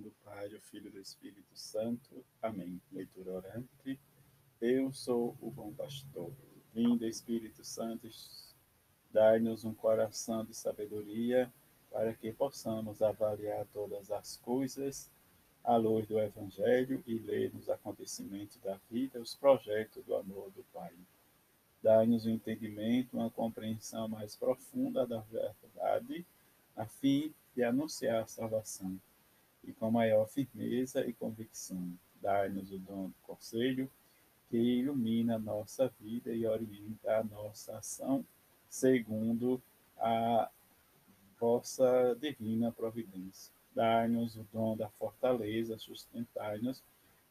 do Pai, do Filho do Espírito Santo. Amém. Leitura orante. Eu sou o bom pastor. Vindo, Espírito Santo, dai-nos um coração de sabedoria para que possamos avaliar todas as coisas à luz do Evangelho e ler nos acontecimentos da vida os projetos do amor do Pai. Dai-nos um entendimento, uma compreensão mais profunda da verdade, a fim de anunciar a salvação e com maior firmeza e convicção. Dai-nos o dom do conselho que ilumina a nossa vida e orienta a nossa ação segundo a vossa divina providência. Dai-nos o dom da fortaleza, sustentai-nos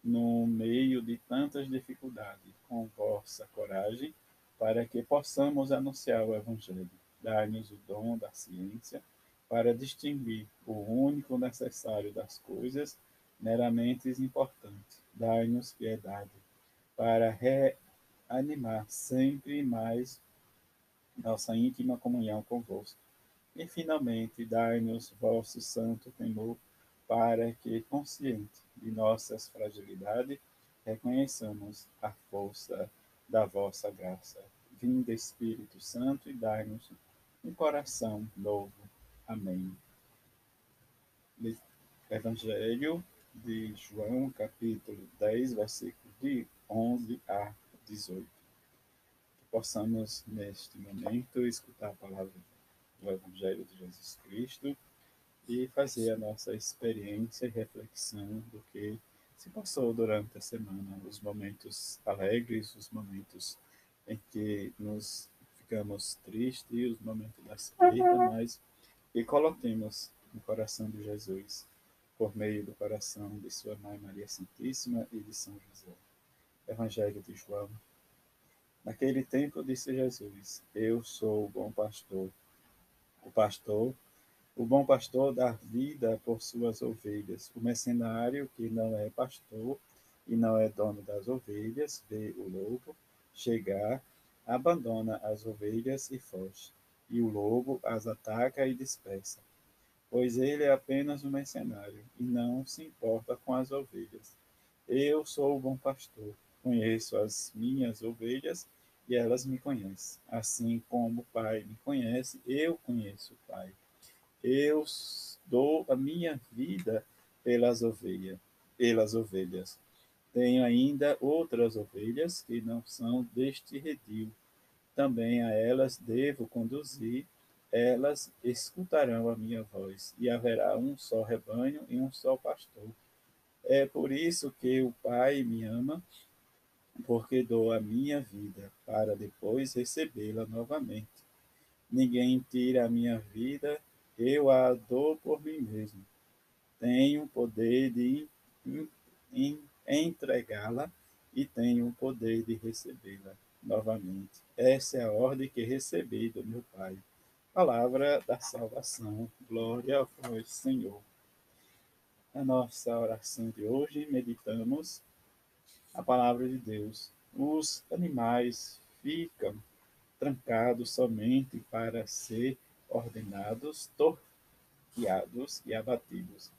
no meio de tantas dificuldades, com vossa coragem, para que possamos anunciar o Evangelho. Dai-nos o dom da ciência, para distinguir o único necessário das coisas meramente importantes. Dai-nos piedade, para reanimar sempre mais nossa íntima comunhão convosco. E, finalmente, dai-nos vosso santo temor, para que, consciente de nossas fragilidades, reconheçamos a força da vossa graça. Vinde, Espírito Santo, e dai-nos um coração novo Amém. Evangelho de João, capítulo 10, versículo de 11 a 18. Que possamos, neste momento, escutar a palavra do Evangelho de Jesus Cristo e fazer a nossa experiência e reflexão do que se passou durante a semana, os momentos alegres, os momentos em que nos ficamos tristes, os momentos das perdas, mas e coloquemos no coração de Jesus, por meio do coração de sua mãe Maria Santíssima e de São José. Evangelho de João. Naquele tempo disse Jesus: Eu sou o bom pastor. O pastor, o bom pastor dá vida por suas ovelhas. O mercenário, que não é pastor e não é dono das ovelhas, vê o lobo chegar, abandona as ovelhas e foge e o lobo as ataca e dispersa, pois ele é apenas um mercenário e não se importa com as ovelhas. Eu sou o bom pastor, conheço as minhas ovelhas e elas me conhecem. Assim como o Pai me conhece, eu conheço o Pai. Eu dou a minha vida pelas ovelhas, pelas ovelhas. Tenho ainda outras ovelhas que não são deste redil também a elas devo conduzir, elas escutarão a minha voz, e haverá um só rebanho e um só pastor. É por isso que o Pai me ama, porque dou a minha vida para depois recebê-la novamente. Ninguém tira a minha vida, eu a dou por mim mesmo. Tenho o poder de entregá-la e tenho o poder de recebê-la novamente. Essa é a ordem que recebi do meu Pai. Palavra da salvação. Glória ao vós, Senhor. Na nossa oração de hoje, meditamos a palavra de Deus. Os animais ficam trancados somente para ser ordenados, torqueados e abatidos.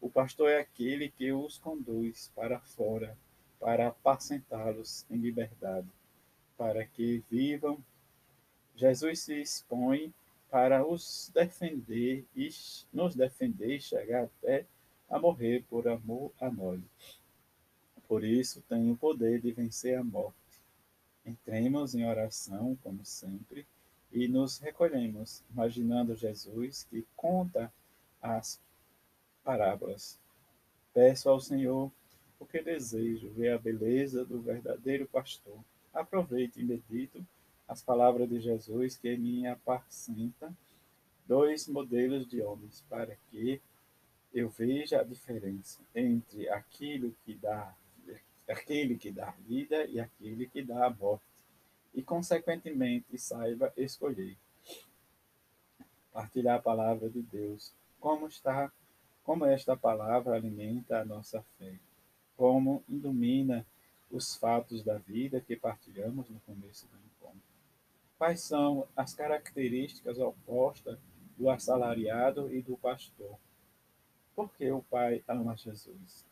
O pastor é aquele que os conduz para fora, para apacentá-los em liberdade para que vivam. Jesus se expõe para os defender e nos defender e chegar até a morrer por amor a nós. Por isso tem o poder de vencer a morte. Entremos em oração, como sempre, e nos recolhemos, imaginando Jesus que conta as parábolas. Peço ao Senhor porque desejo ver a beleza do verdadeiro pastor aproveite e as palavras de Jesus que me apacenta dois modelos de homens para que eu veja a diferença entre aquilo que dá aquele que dá vida e aquele que dá a morte. E consequentemente saiba escolher. Partilhar a palavra de Deus. Como está como esta palavra alimenta a nossa fé? Como ilumina os fatos da vida que partilhamos no começo do encontro. Quais são as características opostas do assalariado e do pastor? porque o Pai ama Jesus.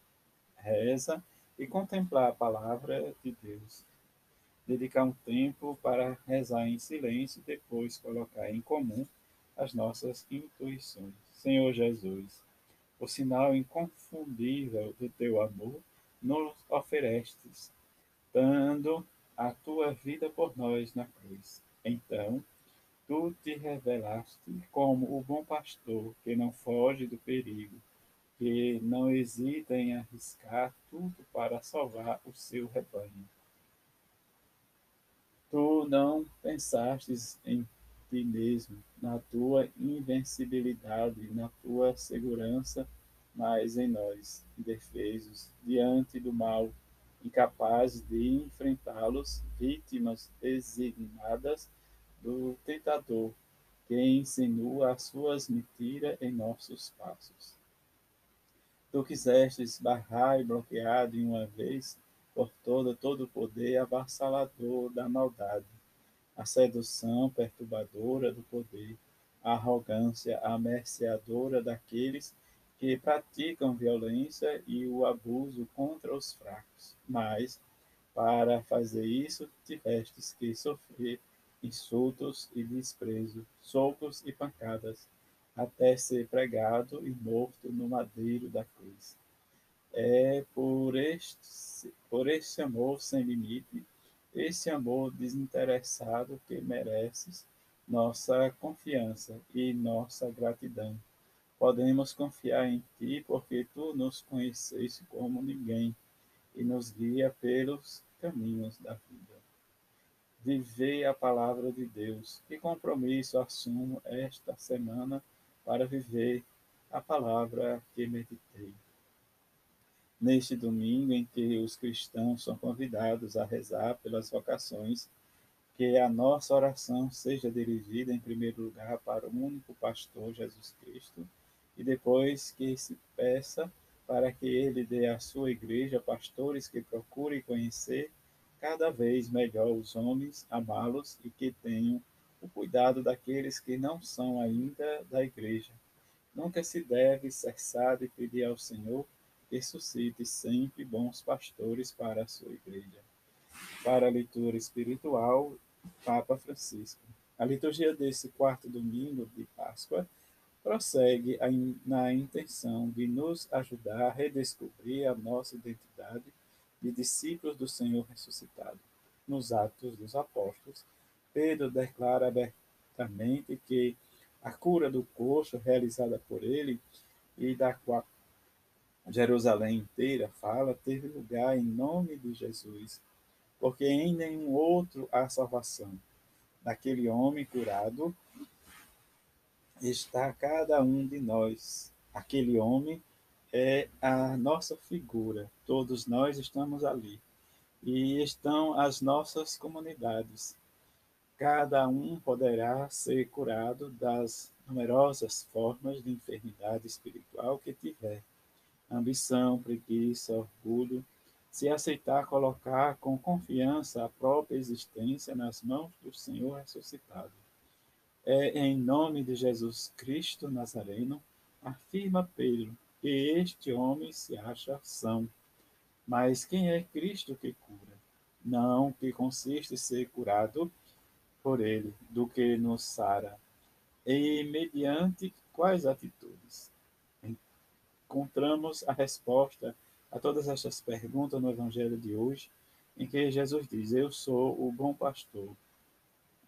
Reza e contemplar a palavra de Deus. Dedicar um tempo para rezar em silêncio e depois colocar em comum as nossas intuições. Senhor Jesus, o sinal inconfundível do teu amor nos oferestes, dando a tua vida por nós na cruz. Então, tu te revelaste como o bom pastor que não foge do perigo, que não hesita em arriscar tudo para salvar o seu rebanho. Tu não pensastes em ti mesmo, na tua invencibilidade, na tua segurança, mas em nós, indefesos, diante do mal, incapazes de enfrentá-los, vítimas designadas do tentador, que insinua as suas mentiras em nossos passos. Tu quisestes barrar e bloquear de uma vez por toda todo o poder avassalador da maldade, a sedução perturbadora do poder, a arrogância amerciadora daqueles que praticam violência e o abuso contra os fracos. Mas, para fazer isso, tivestes que sofrer insultos e desprezo, socos e pancadas, até ser pregado e morto no madeiro da cruz. É por este, por este amor sem limite, esse amor desinteressado que mereces nossa confiança e nossa gratidão Podemos confiar em ti, porque tu nos conheceste como ninguém e nos guia pelos caminhos da vida. Vivei a palavra de Deus. Que compromisso assumo esta semana para viver a palavra que meditei. Neste domingo em que os cristãos são convidados a rezar pelas vocações, que a nossa oração seja dirigida em primeiro lugar para o único pastor Jesus Cristo e depois que se peça para que ele dê à sua igreja pastores que procurem conhecer cada vez melhor os homens, amá-los e que tenham o cuidado daqueles que não são ainda da igreja. Nunca se deve cessar de pedir ao Senhor que suscite sempre bons pastores para a sua igreja. Para a leitura espiritual, Papa Francisco. A liturgia desse quarto domingo de Páscoa prossegue na intenção de nos ajudar a redescobrir a nossa identidade de discípulos do Senhor ressuscitado. Nos Atos dos Apóstolos, Pedro declara abertamente que a cura do coxo realizada por ele e da qual Jerusalém inteira fala teve lugar em nome de Jesus, porque em nenhum outro há salvação. Daquele homem curado, está cada um de nós. Aquele homem é a nossa figura, todos nós estamos ali. E estão as nossas comunidades. Cada um poderá ser curado das numerosas formas de enfermidade espiritual que tiver. Ambição, preguiça, orgulho, se aceitar colocar com confiança a própria existência nas mãos do Senhor ressuscitado é em nome de Jesus Cristo Nazareno, afirma Pedro, que este homem se acha são. Mas quem é Cristo que cura? Não que consiste em ser curado por ele, do que nos sara. E mediante quais atitudes? Encontramos a resposta a todas estas perguntas no Evangelho de hoje, em que Jesus diz: Eu sou o bom pastor.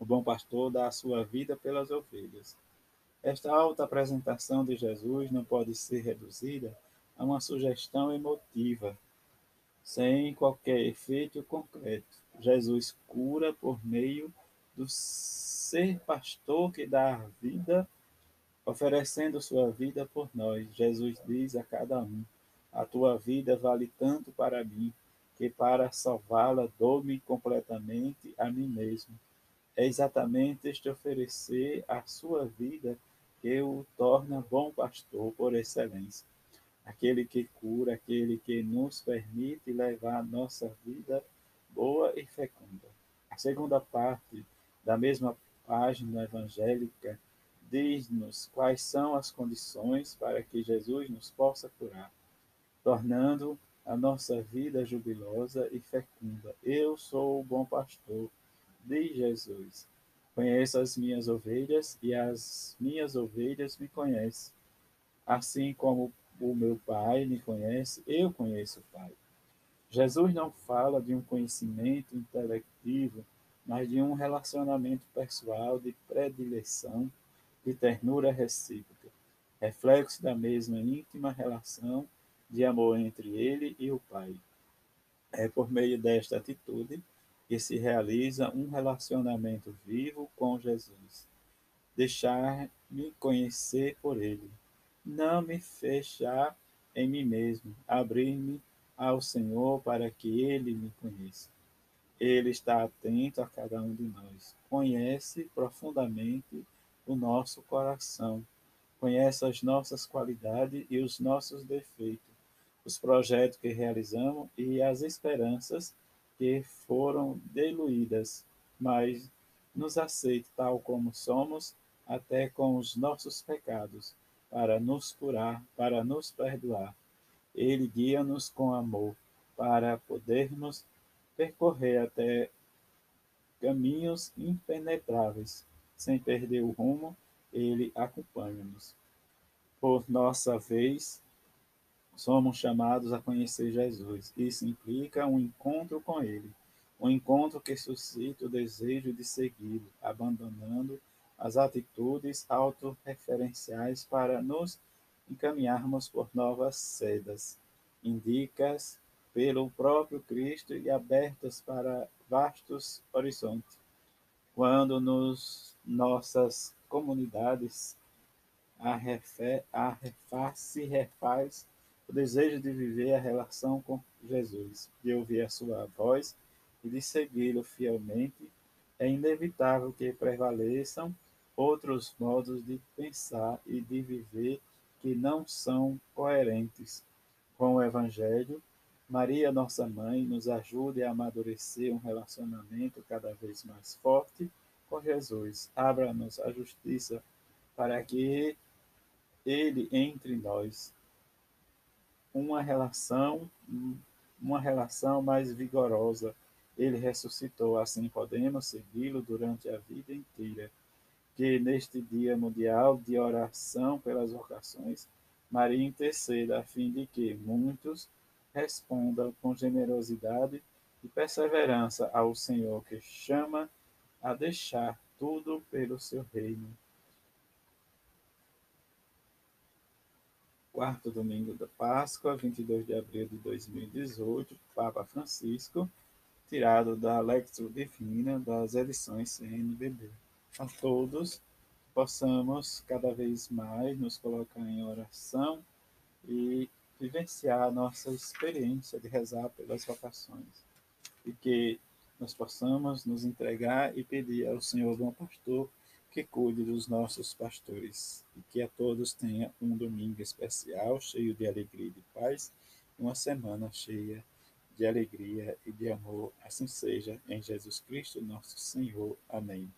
O bom pastor dá a sua vida pelas ovelhas. Esta alta apresentação de Jesus não pode ser reduzida a uma sugestão emotiva, sem qualquer efeito concreto. Jesus cura por meio do ser pastor que dá a vida, oferecendo sua vida por nós. Jesus diz a cada um: A tua vida vale tanto para mim, que para salvá-la dou-me completamente a mim mesmo é exatamente este oferecer a sua vida que o torna bom pastor por excelência. Aquele que cura, aquele que nos permite levar a nossa vida boa e fecunda. A segunda parte da mesma página evangélica diz-nos quais são as condições para que Jesus nos possa curar, tornando a nossa vida jubilosa e fecunda. Eu sou o bom pastor, diz Jesus. Conheço as minhas ovelhas e as minhas ovelhas me conhecem. Assim como o meu Pai me conhece, eu conheço o Pai. Jesus não fala de um conhecimento intelectivo, mas de um relacionamento pessoal de predileção de ternura recíproca, reflexo da mesma íntima relação de amor entre ele e o Pai. É por meio desta atitude que se realiza um relacionamento vivo com Jesus. Deixar-me conhecer por ele, não me fechar em mim mesmo, abrir-me ao Senhor para que ele me conheça. Ele está atento a cada um de nós, conhece profundamente o nosso coração, conhece as nossas qualidades e os nossos defeitos, os projetos que realizamos e as esperanças que foram diluídas, mas nos aceita tal como somos, até com os nossos pecados, para nos curar, para nos perdoar. Ele guia-nos com amor, para podermos percorrer até caminhos impenetráveis sem perder o rumo, ele acompanha-nos. Por nossa vez, somos chamados a conhecer Jesus. Isso implica um encontro com ele, um encontro que suscita o desejo de segui-lo, abandonando as atitudes autorreferenciais para nos encaminharmos por novas sedas, indicas pelo próprio Cristo e abertas para vastos horizontes. Quando nos nossas comunidades, a, a refaz, se refaz o desejo de viver a relação com Jesus, de ouvir a sua voz e de segui-lo fielmente, é inevitável que prevaleçam outros modos de pensar e de viver que não são coerentes com o Evangelho. Maria, nossa mãe, nos ajude a amadurecer um relacionamento cada vez mais forte com Jesus. Abra-nos a justiça para que ele entre nós. Uma relação, uma relação mais vigorosa. Ele ressuscitou, assim podemos segui-lo durante a vida inteira. Que neste Dia Mundial de Oração pelas Vocações, Maria interceda a fim de que muitos respondam com generosidade e perseverança ao Senhor que chama a deixar tudo pelo seu reino. Quarto domingo da Páscoa, 22 de abril de 2018, Papa Francisco, tirado da Lectio Divina das edições CNBB. A todos possamos cada vez mais nos colocar em oração e vivenciar a nossa experiência de rezar pelas vocações. E que nós possamos nos entregar e pedir ao Senhor bom pastor que cuide dos nossos pastores e que a todos tenha um domingo especial, cheio de alegria e de paz, uma semana cheia de alegria e de amor. Assim seja, em Jesus Cristo, nosso Senhor. Amém.